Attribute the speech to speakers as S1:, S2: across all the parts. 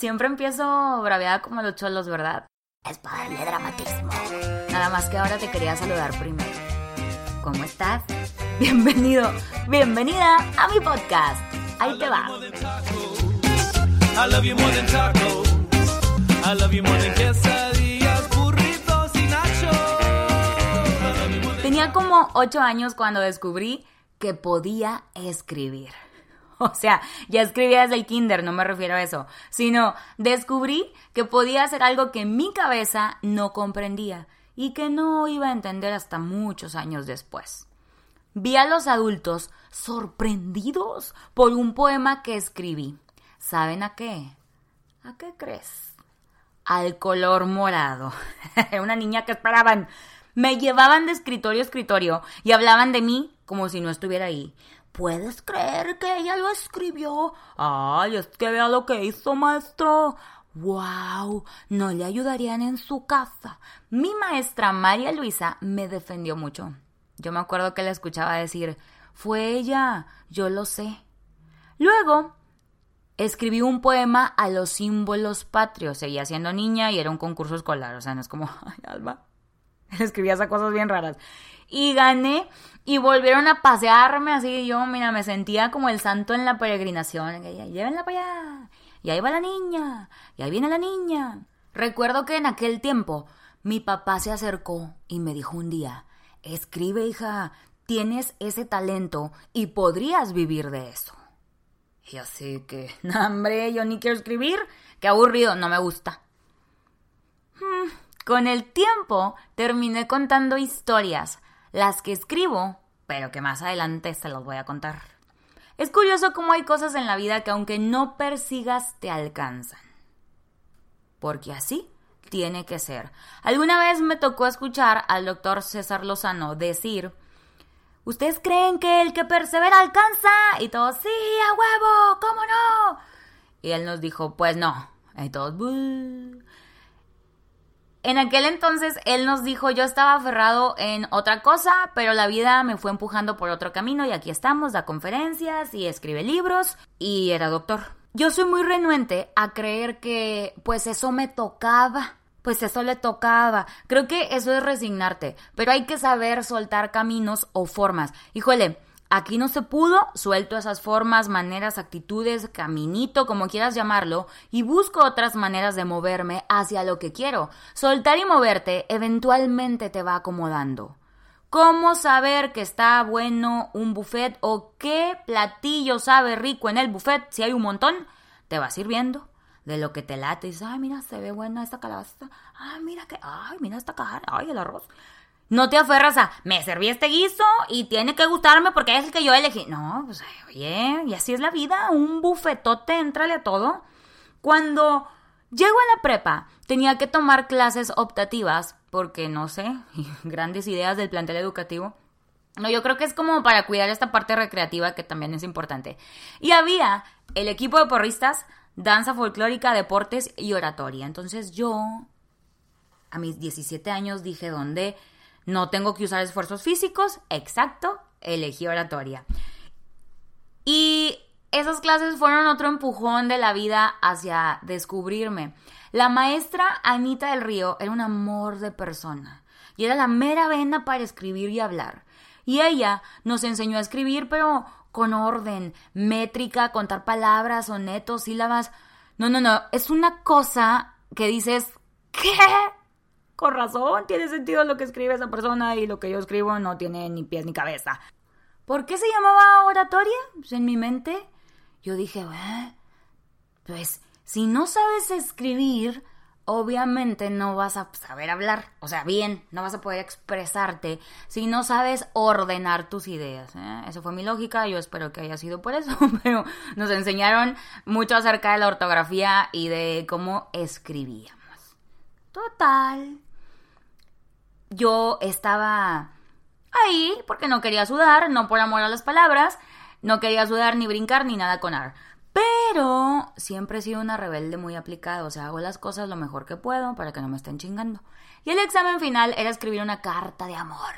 S1: siempre empiezo braveada como los cholos, ¿verdad? Es para darle dramatismo. Nada más que ahora te quería saludar primero. ¿Cómo estás? Bienvenido, bienvenida a mi podcast. Ahí te va. Tenía como 8 años cuando descubrí que podía escribir. O sea, ya escribía desde el kinder, no me refiero a eso, sino descubrí que podía hacer algo que mi cabeza no comprendía y que no iba a entender hasta muchos años después. Vi a los adultos sorprendidos por un poema que escribí. ¿Saben a qué? ¿A qué crees? Al color morado. Una niña que esperaban. Me llevaban de escritorio a escritorio y hablaban de mí como si no estuviera ahí. ¿Puedes creer que ella lo escribió? Ay, es que vea lo que hizo, maestro. ¡Wow! No le ayudarían en su casa. Mi maestra María Luisa me defendió mucho. Yo me acuerdo que la escuchaba decir, fue ella, yo lo sé. Luego, escribí un poema a los símbolos patrios. Seguía siendo niña y era un concurso escolar, o sea, no es como, ay, Alba. Escribía esas cosas bien raras. Y gané y volvieron a pasearme así. Yo, mira, me sentía como el santo en la peregrinación. Llévenla para allá. Y ahí va la niña. Y ahí viene la niña. Recuerdo que en aquel tiempo mi papá se acercó y me dijo un día, Escribe, hija, tienes ese talento y podrías vivir de eso. Y así que, no, hombre, yo ni quiero escribir, qué aburrido, no me gusta. Con el tiempo terminé contando historias, las que escribo, pero que más adelante se las voy a contar. Es curioso cómo hay cosas en la vida que aunque no persigas te alcanzan. Porque así tiene que ser. Alguna vez me tocó escuchar al doctor César Lozano decir, ¿ustedes creen que el que persevera alcanza? Y todos, sí, a huevo, ¿cómo no? Y él nos dijo, pues no. Y todos, En aquel entonces él nos dijo, yo estaba aferrado en otra cosa, pero la vida me fue empujando por otro camino y aquí estamos, da conferencias y escribe libros y era doctor. Yo soy muy renuente a creer que pues eso me tocaba pues eso le tocaba. Creo que eso es resignarte, pero hay que saber soltar caminos o formas. Híjole, aquí no se pudo, suelto esas formas, maneras, actitudes, caminito, como quieras llamarlo, y busco otras maneras de moverme hacia lo que quiero. Soltar y moverte eventualmente te va acomodando. ¿Cómo saber que está bueno un buffet o qué platillo sabe rico en el buffet si hay un montón? Te va sirviendo de lo que te late. Y dices, ay, mira, se ve buena esta calabaza. Ay, mira que, ay, mira esta carne, ay, el arroz. No te aferras a, me serví este guiso y tiene que gustarme porque es el que yo elegí. No, pues, oye, y así es la vida, un bufetote, entrale a todo. Cuando llego a la prepa, tenía que tomar clases optativas porque, no sé, grandes ideas del plantel educativo. No, yo creo que es como para cuidar esta parte recreativa que también es importante. Y había el equipo de porristas danza folclórica, deportes y oratoria. Entonces yo, a mis 17 años, dije, ¿dónde no tengo que usar esfuerzos físicos? Exacto, elegí oratoria. Y esas clases fueron otro empujón de la vida hacia descubrirme. La maestra Anita del Río era un amor de persona y era la mera vena para escribir y hablar. Y ella nos enseñó a escribir, pero con orden, métrica, contar palabras, sonetos, sílabas. No, no, no, es una cosa que dices, ¿qué? Con razón, tiene sentido lo que escribe esa persona y lo que yo escribo no tiene ni pies ni cabeza. ¿Por qué se llamaba oratoria? Pues en mi mente yo dije, pues si no sabes escribir, obviamente no vas a saber hablar, o sea, bien, no vas a poder expresarte si no sabes ordenar tus ideas. ¿eh? Eso fue mi lógica, yo espero que haya sido por eso, pero nos enseñaron mucho acerca de la ortografía y de cómo escribíamos. Total. Yo estaba ahí porque no quería sudar, no por amor a las palabras, no quería sudar ni brincar ni nada con ar. Pero siempre he sido una rebelde muy aplicada, o sea, hago las cosas lo mejor que puedo para que no me estén chingando. Y el examen final era escribir una carta de amor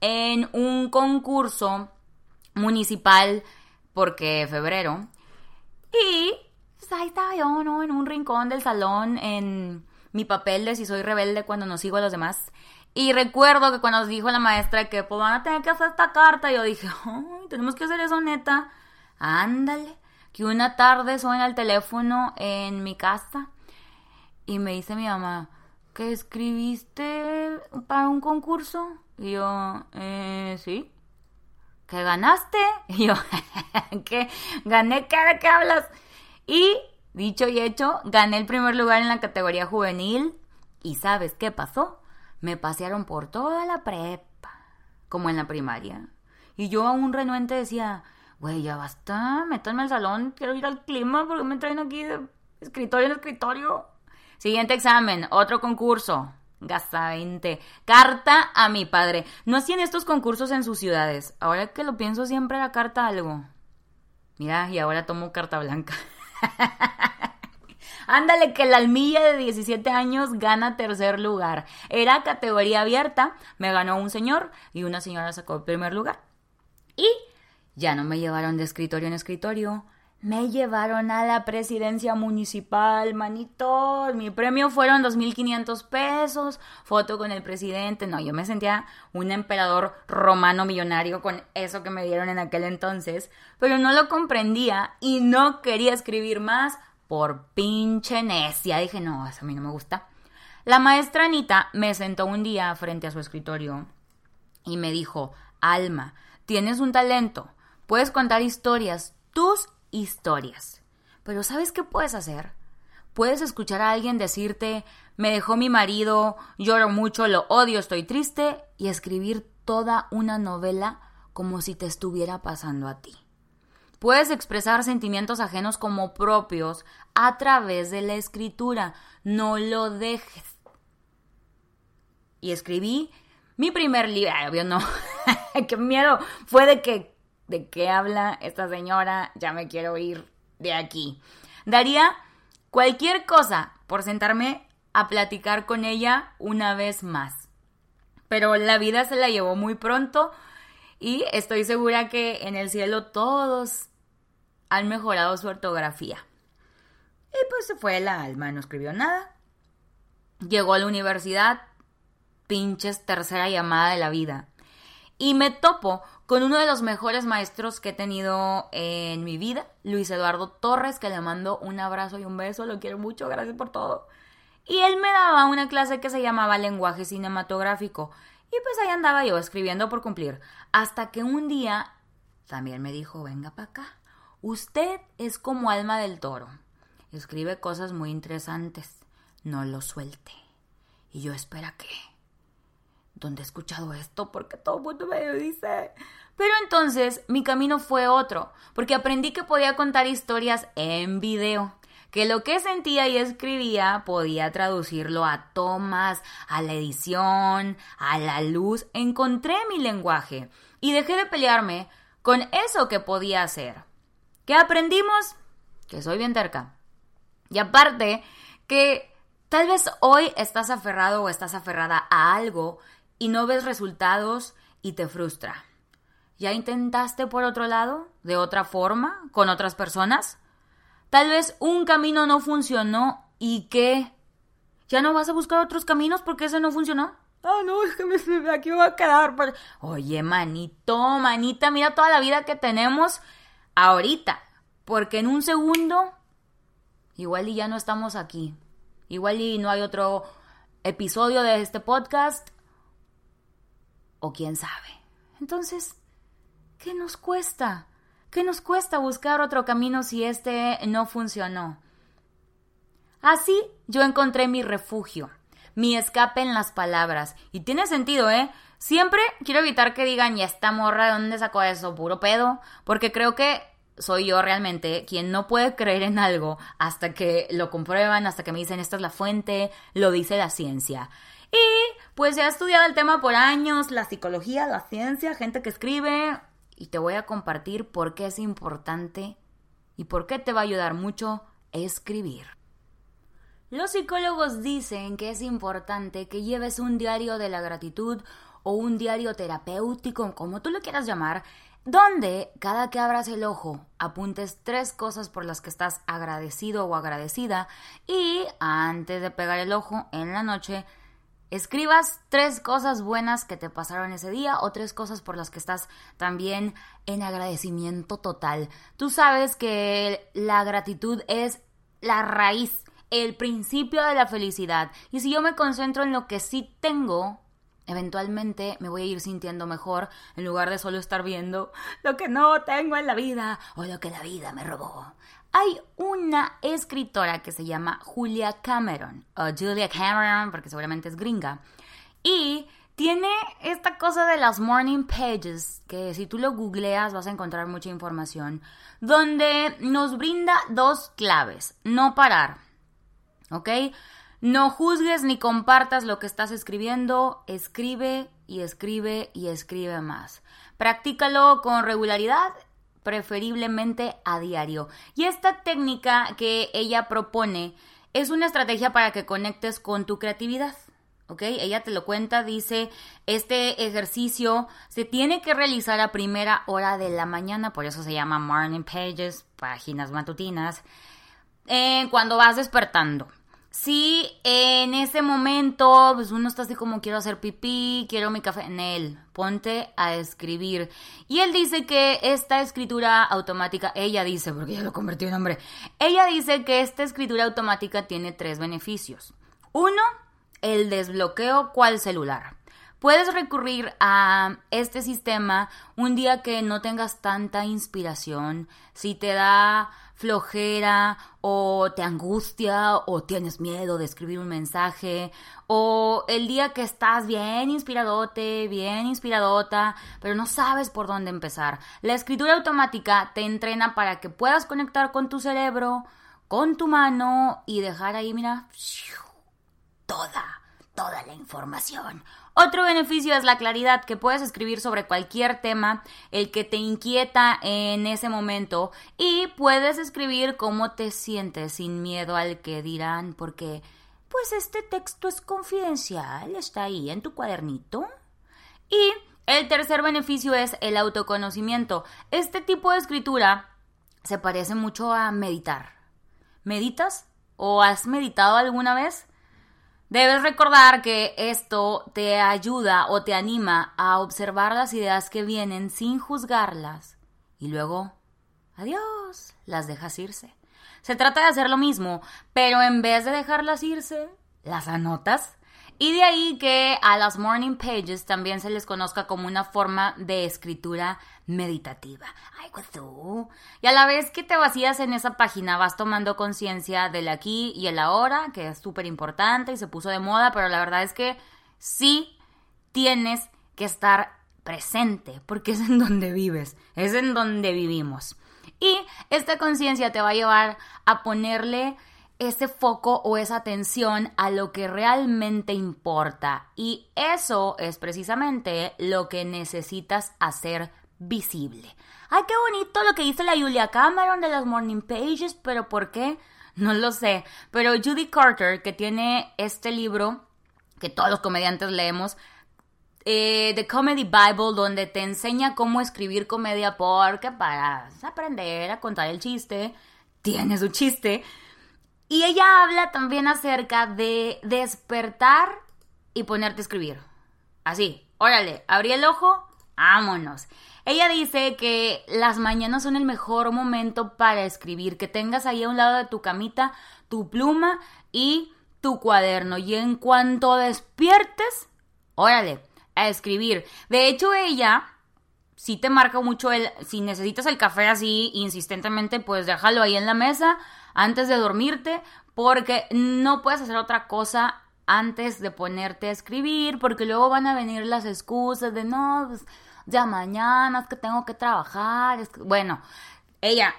S1: en un concurso municipal porque febrero. Y pues, ahí estaba yo, ¿no? En un rincón del salón, en mi papel de si soy rebelde cuando no sigo a los demás. Y recuerdo que cuando nos dijo la maestra que pues van a tener que hacer esta carta, yo dije, ay, tenemos que hacer eso neta. Ándale, que una tarde suena el teléfono en mi casa y me dice mi mamá, ¿que escribiste para un concurso? Y yo, eh, sí. ¿Que ganaste? Y yo, ¿qué? ¿Gané qué? ¿De qué hablas? Y, dicho y hecho, gané el primer lugar en la categoría juvenil. ¿Y sabes qué pasó? Me pasearon por toda la prepa, como en la primaria. Y yo aún renuente decía, güey, ya basta, métanme al salón, quiero ir al clima porque me traen aquí de escritorio en escritorio. Siguiente examen, otro concurso. Gasta 20. Carta a mi padre. No hacían estos concursos en sus ciudades. Ahora que lo pienso, siempre era carta algo. Mira, y ahora tomo carta blanca. Ándale, que la almilla de 17 años gana tercer lugar. Era categoría abierta, me ganó un señor y una señora sacó el primer lugar. Y ya no me llevaron de escritorio en escritorio, me llevaron a la presidencia municipal, manito. Mi premio fueron 2.500 pesos, foto con el presidente. No, yo me sentía un emperador romano millonario con eso que me dieron en aquel entonces, pero no lo comprendía y no quería escribir más por pinche necia. Dije, no, eso a mí no me gusta. La maestra Anita me sentó un día frente a su escritorio y me dijo, Alma, tienes un talento, puedes contar historias, tus historias. Pero ¿sabes qué puedes hacer? Puedes escuchar a alguien decirte, me dejó mi marido, lloro mucho, lo odio, estoy triste, y escribir toda una novela como si te estuviera pasando a ti. Puedes expresar sentimientos ajenos como propios a través de la escritura. No lo dejes. Y escribí mi primer libro. obvio no. qué miedo. Fue de que de qué habla esta señora, ya me quiero ir de aquí. Daría cualquier cosa por sentarme a platicar con ella una vez más. Pero la vida se la llevó muy pronto y estoy segura que en el cielo todos han mejorado su ortografía. Y pues se fue la alma, no escribió nada. Llegó a la universidad, pinches tercera llamada de la vida. Y me topo con uno de los mejores maestros que he tenido en mi vida, Luis Eduardo Torres, que le mando un abrazo y un beso, lo quiero mucho, gracias por todo. Y él me daba una clase que se llamaba lenguaje cinematográfico. Y pues ahí andaba yo escribiendo por cumplir. Hasta que un día también me dijo, venga para acá. Usted es como alma del toro. Escribe cosas muy interesantes. No lo suelte. Y yo espera que ¿dónde he escuchado esto? Porque todo el mundo me dice. Pero entonces mi camino fue otro, porque aprendí que podía contar historias en video, que lo que sentía y escribía podía traducirlo a tomas, a la edición, a la luz. Encontré mi lenguaje y dejé de pelearme con eso que podía hacer. ¿Qué aprendimos? Que soy bien terca. Y aparte, que tal vez hoy estás aferrado o estás aferrada a algo y no ves resultados y te frustra. ¿Ya intentaste por otro lado? ¿De otra forma? ¿Con otras personas? Tal vez un camino no funcionó y qué. ¿Ya no vas a buscar otros caminos porque ese no funcionó? Ah, no, es que me, aquí me voy a quedar. Oye, manito, manita, mira toda la vida que tenemos ahorita. Porque en un segundo, igual y ya no estamos aquí. Igual y no hay otro episodio de este podcast o quién sabe. Entonces, ¿qué nos cuesta? ¿Qué nos cuesta buscar otro camino si este no funcionó? Así yo encontré mi refugio, mi escape en las palabras. Y tiene sentido, ¿eh? Siempre quiero evitar que digan, ya esta morra, ¿de dónde sacó eso? Puro pedo. Porque creo que soy yo realmente quien no puede creer en algo hasta que lo comprueban, hasta que me dicen, esta es la fuente, lo dice la ciencia. Y pues ya he estudiado el tema por años, la psicología, la ciencia, gente que escribe, y te voy a compartir por qué es importante y por qué te va a ayudar mucho escribir. Los psicólogos dicen que es importante que lleves un diario de la gratitud o un diario terapéutico, como tú lo quieras llamar, donde cada que abras el ojo apuntes tres cosas por las que estás agradecido o agradecida y antes de pegar el ojo en la noche escribas tres cosas buenas que te pasaron ese día o tres cosas por las que estás también en agradecimiento total. Tú sabes que la gratitud es la raíz, el principio de la felicidad. Y si yo me concentro en lo que sí tengo, eventualmente me voy a ir sintiendo mejor en lugar de solo estar viendo lo que no tengo en la vida o lo que la vida me robó. Hay una escritora que se llama Julia Cameron, o Julia Cameron, porque seguramente es gringa, y tiene esta cosa de las morning pages, que si tú lo googleas vas a encontrar mucha información, donde nos brinda dos claves. No parar, ¿ok? No juzgues ni compartas lo que estás escribiendo, escribe y escribe y escribe más. Practícalo con regularidad preferiblemente a diario. Y esta técnica que ella propone es una estrategia para que conectes con tu creatividad. ¿Ok? Ella te lo cuenta, dice, este ejercicio se tiene que realizar a primera hora de la mañana, por eso se llama Morning Pages, páginas matutinas, eh, cuando vas despertando. Si en ese momento pues uno está así como quiero hacer pipí, quiero mi café, en él, ponte a escribir. Y él dice que esta escritura automática, ella dice, porque ya lo convertí en hombre, ella dice que esta escritura automática tiene tres beneficios. Uno, el desbloqueo cual celular. Puedes recurrir a este sistema un día que no tengas tanta inspiración, si te da flojera o te angustia o tienes miedo de escribir un mensaje o el día que estás bien inspiradote, bien inspiradota, pero no sabes por dónde empezar. La escritura automática te entrena para que puedas conectar con tu cerebro, con tu mano y dejar ahí, mira, toda, toda la información otro beneficio es la claridad, que puedes escribir sobre cualquier tema, el que te inquieta en ese momento, y puedes escribir cómo te sientes sin miedo al que dirán, porque pues este texto es confidencial, está ahí en tu cuadernito. Y el tercer beneficio es el autoconocimiento. Este tipo de escritura se parece mucho a meditar. ¿Meditas? ¿O has meditado alguna vez? Debes recordar que esto te ayuda o te anima a observar las ideas que vienen sin juzgarlas y luego, adiós, las dejas irse. Se trata de hacer lo mismo, pero en vez de dejarlas irse, las anotas y de ahí que a las morning pages también se les conozca como una forma de escritura meditativa. Ay, pues. Y a la vez que te vacías en esa página vas tomando conciencia del aquí y el ahora, que es súper importante y se puso de moda, pero la verdad es que sí tienes que estar presente, porque es en donde vives, es en donde vivimos. Y esta conciencia te va a llevar a ponerle ese foco o esa atención a lo que realmente importa. Y eso es precisamente lo que necesitas hacer visible. Ay, qué bonito lo que dice la Julia Cameron de las Morning Pages, pero ¿por qué? No lo sé. Pero Judy Carter, que tiene este libro que todos los comediantes leemos, eh, The Comedy Bible, donde te enseña cómo escribir comedia porque para aprender a contar el chiste, tiene su chiste. Y ella habla también acerca de despertar y ponerte a escribir. Así, órale, abrí el ojo, vámonos. Ella dice que las mañanas son el mejor momento para escribir, que tengas ahí a un lado de tu camita tu pluma y tu cuaderno. Y en cuanto despiertes, órale, a escribir. De hecho, ella sí te marca mucho el, si necesitas el café así insistentemente, pues déjalo ahí en la mesa antes de dormirte, porque no puedes hacer otra cosa antes de ponerte a escribir, porque luego van a venir las excusas de no, pues, ya mañana es que tengo que trabajar. Bueno, ella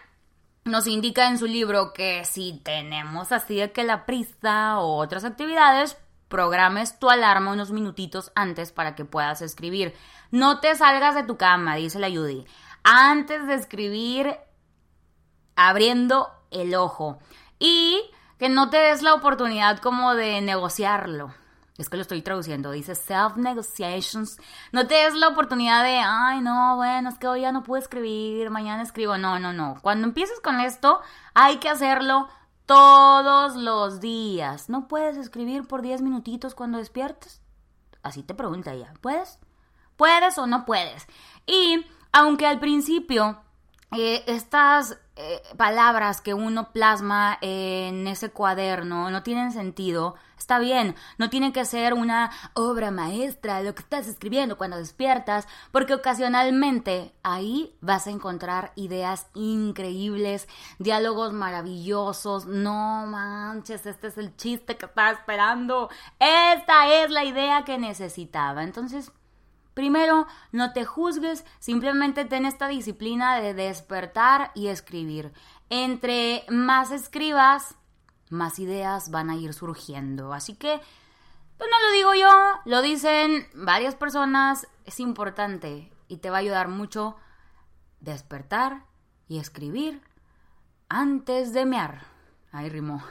S1: nos indica en su libro que si tenemos así de que la prisa o otras actividades, programes tu alarma unos minutitos antes para que puedas escribir. No te salgas de tu cama, dice la Judy. Antes de escribir, abriendo el ojo. Y que no te des la oportunidad como de negociarlo. Es que lo estoy traduciendo. Dice self-negotiations. No te des la oportunidad de, ay, no, bueno, es que hoy ya no puedo escribir, mañana escribo. No, no, no. Cuando empieces con esto, hay que hacerlo todos los días. ¿No puedes escribir por 10 minutitos cuando despiertes? Así te pregunta ella. ¿Puedes? ¿Puedes o no puedes? Y aunque al principio eh, estas eh, palabras que uno plasma en ese cuaderno no tienen sentido, está bien, no tiene que ser una obra maestra lo que estás escribiendo cuando despiertas, porque ocasionalmente ahí vas a encontrar ideas increíbles, diálogos maravillosos, no manches, este es el chiste que estaba esperando, esta es la idea que necesitaba, entonces Primero, no te juzgues, simplemente ten esta disciplina de despertar y escribir. Entre más escribas, más ideas van a ir surgiendo. Así que, pues no lo digo yo, lo dicen varias personas, es importante y te va a ayudar mucho despertar y escribir antes de mear. Ahí rimó.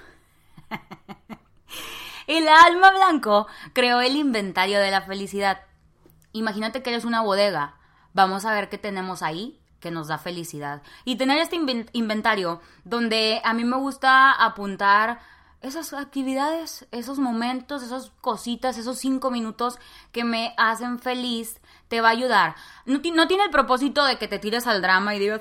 S1: el alma blanco creó el inventario de la felicidad Imagínate que eres una bodega. Vamos a ver qué tenemos ahí que nos da felicidad. Y tener este inventario donde a mí me gusta apuntar esas actividades, esos momentos, esas cositas, esos cinco minutos que me hacen feliz, te va a ayudar. No, tiene el propósito de que te tires al drama y digas,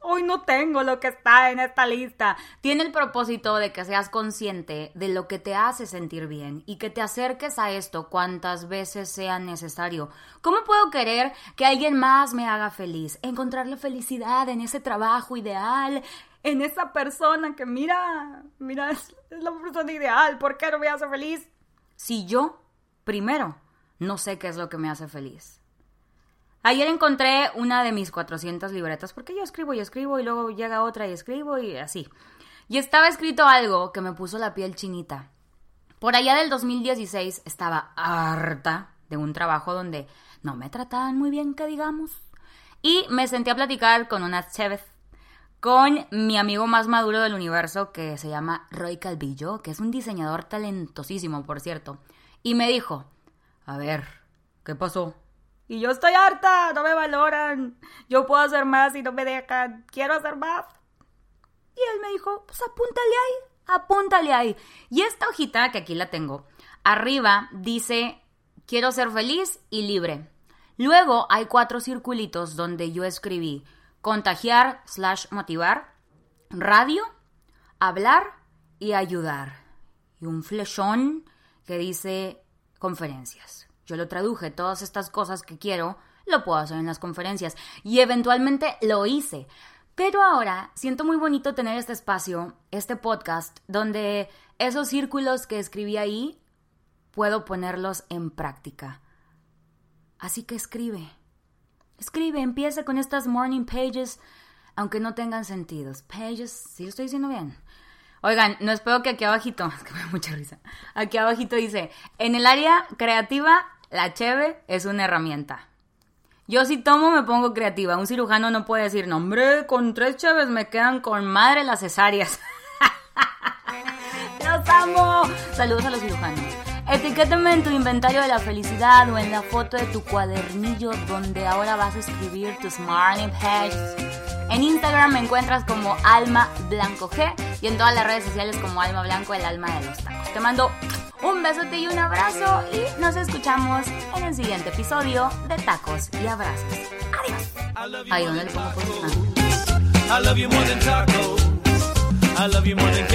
S1: hoy no tengo lo que está en esta lista. Tiene el propósito de que seas consciente de lo que te hace sentir bien y que te acerques a esto cuantas veces sea necesario. ¿Cómo puedo querer que alguien más me haga feliz? Encontrar la felicidad en ese trabajo ideal, en esa persona que mira, mira, es la persona ideal. ¿Por qué no me hace feliz? Si yo, primero, no sé qué es lo que me hace feliz. Ayer encontré una de mis 400 libretas, porque yo escribo y escribo y luego llega otra y escribo y así. Y estaba escrito algo que me puso la piel chinita. Por allá del 2016 estaba harta de un trabajo donde no me trataban muy bien, que digamos. Y me senté a platicar con una Chévez, con mi amigo más maduro del universo que se llama Roy Calvillo, que es un diseñador talentosísimo, por cierto. Y me dijo, a ver, ¿qué pasó? Y yo estoy harta, no me valoran. Yo puedo hacer más y no me dejan. Quiero hacer más. Y él me dijo, pues apúntale ahí, apúntale ahí. Y esta hojita, que aquí la tengo, arriba dice, quiero ser feliz y libre. Luego hay cuatro circulitos donde yo escribí contagiar slash motivar, radio, hablar y ayudar. Y un flechón que dice conferencias. Yo lo traduje, todas estas cosas que quiero, lo puedo hacer en las conferencias. Y eventualmente lo hice. Pero ahora siento muy bonito tener este espacio, este podcast, donde esos círculos que escribí ahí, puedo ponerlos en práctica. Así que escribe. Escribe, empieza con estas morning pages, aunque no tengan sentidos. Pages, sí lo estoy diciendo bien. Oigan, no espero que aquí abajito, es que me da mucha risa. Aquí abajito dice, en el área creativa la cheve es una herramienta. Yo si tomo me pongo creativa. Un cirujano no puede decir, no hombre, con tres cheves me quedan con madre las cesáreas. ¡Los amo! Saludos a los cirujanos. Etiquétame en tu inventario de la felicidad o en la foto de tu cuadernillo donde ahora vas a escribir tus morning pages. En Instagram me encuentras como Alma Blanco G y en todas las redes sociales como Alma Blanco, el alma de los tacos. Te mando un besote y un abrazo y nos escuchamos en el siguiente episodio de Tacos y Abrazos. Adiós. Ahí donde le pongo. I love you more than tacos. I love you more than